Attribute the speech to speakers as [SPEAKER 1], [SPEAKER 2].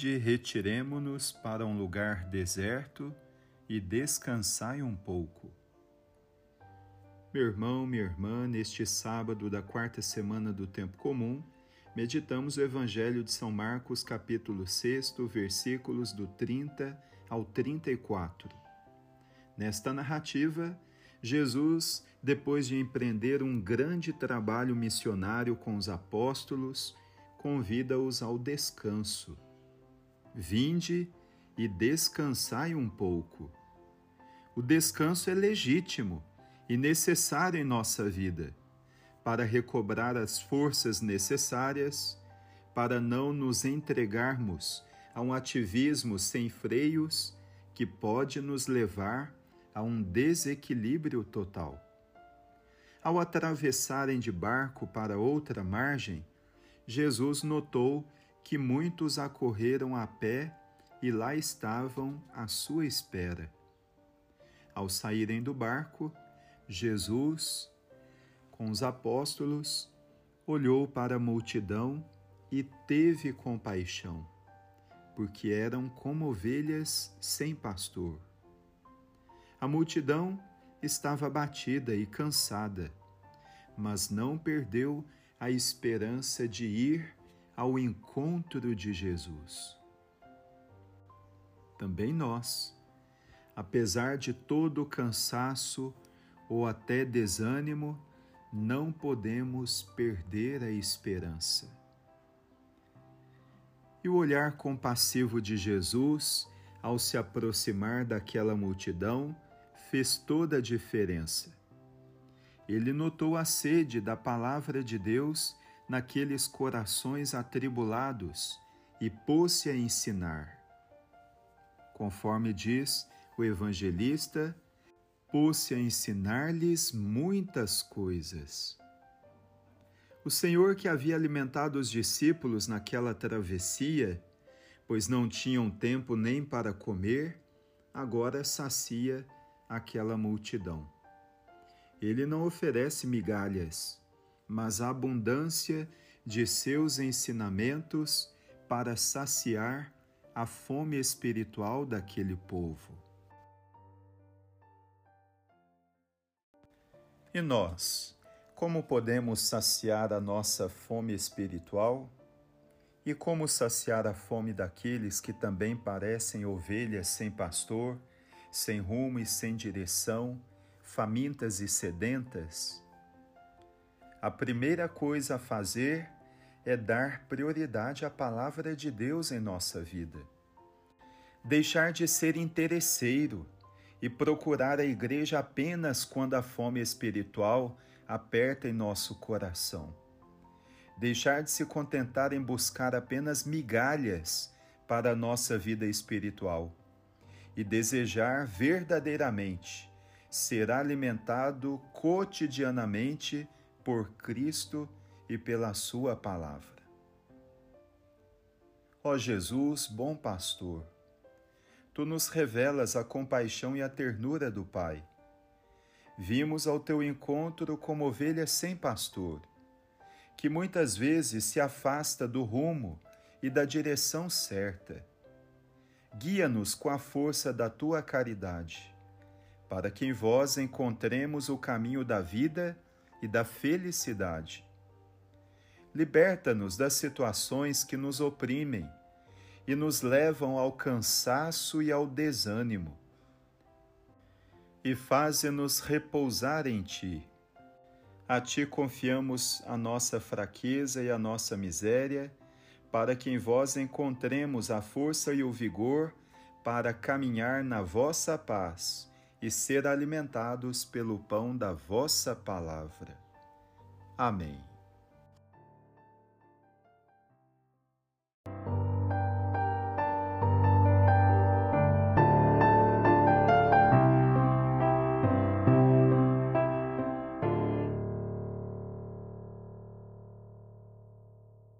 [SPEAKER 1] Vinde, retiremo-nos para um lugar deserto e descansai um pouco. Meu irmão, minha irmã, neste sábado da quarta semana do tempo comum, meditamos o Evangelho de São Marcos, capítulo 6, versículos do 30 ao 34. Nesta narrativa, Jesus, depois de empreender um grande trabalho missionário com os apóstolos, convida-os ao descanso. Vinde e descansai um pouco. O descanso é legítimo e necessário em nossa vida para recobrar as forças necessárias para não nos entregarmos a um ativismo sem freios que pode nos levar a um desequilíbrio total. Ao atravessarem de barco para outra margem, Jesus notou que muitos acorreram a pé e lá estavam à sua espera. Ao saírem do barco, Jesus, com os apóstolos, olhou para a multidão e teve compaixão, porque eram como ovelhas sem pastor. A multidão estava abatida e cansada, mas não perdeu a esperança de ir ao encontro de Jesus. Também nós, apesar de todo o cansaço ou até desânimo, não podemos perder a esperança. E o olhar compassivo de Jesus, ao se aproximar daquela multidão, fez toda a diferença ele notou a sede da palavra de Deus naqueles corações atribulados e pôs-se a ensinar. Conforme diz o evangelista, pôs-se a ensinar-lhes muitas coisas. O Senhor, que havia alimentado os discípulos naquela travessia, pois não tinham tempo nem para comer, agora sacia aquela multidão. Ele não oferece migalhas, mas a abundância de seus ensinamentos para saciar a fome espiritual daquele povo. E nós, como podemos saciar a nossa fome espiritual? E como saciar a fome daqueles que também parecem ovelhas sem pastor, sem rumo e sem direção, famintas e sedentas, a primeira coisa a fazer é dar prioridade à palavra de Deus em nossa vida. Deixar de ser interesseiro e procurar a igreja apenas quando a fome espiritual aperta em nosso coração. Deixar de se contentar em buscar apenas migalhas para a nossa vida espiritual e desejar verdadeiramente será alimentado cotidianamente por Cristo e pela Sua palavra. Ó Jesus, bom pastor, tu nos revelas a compaixão e a ternura do Pai. Vimos ao teu encontro como ovelha sem pastor, que muitas vezes se afasta do rumo e da direção certa. Guia-nos com a força da tua caridade para que em vós encontremos o caminho da vida e da felicidade. Liberta-nos das situações que nos oprimem e nos levam ao cansaço e ao desânimo. E faze-nos repousar em Ti. A Ti confiamos a nossa fraqueza e a nossa miséria, para que em vós encontremos a força e o vigor para caminhar na vossa paz e ser alimentados pelo pão da vossa palavra. Amém.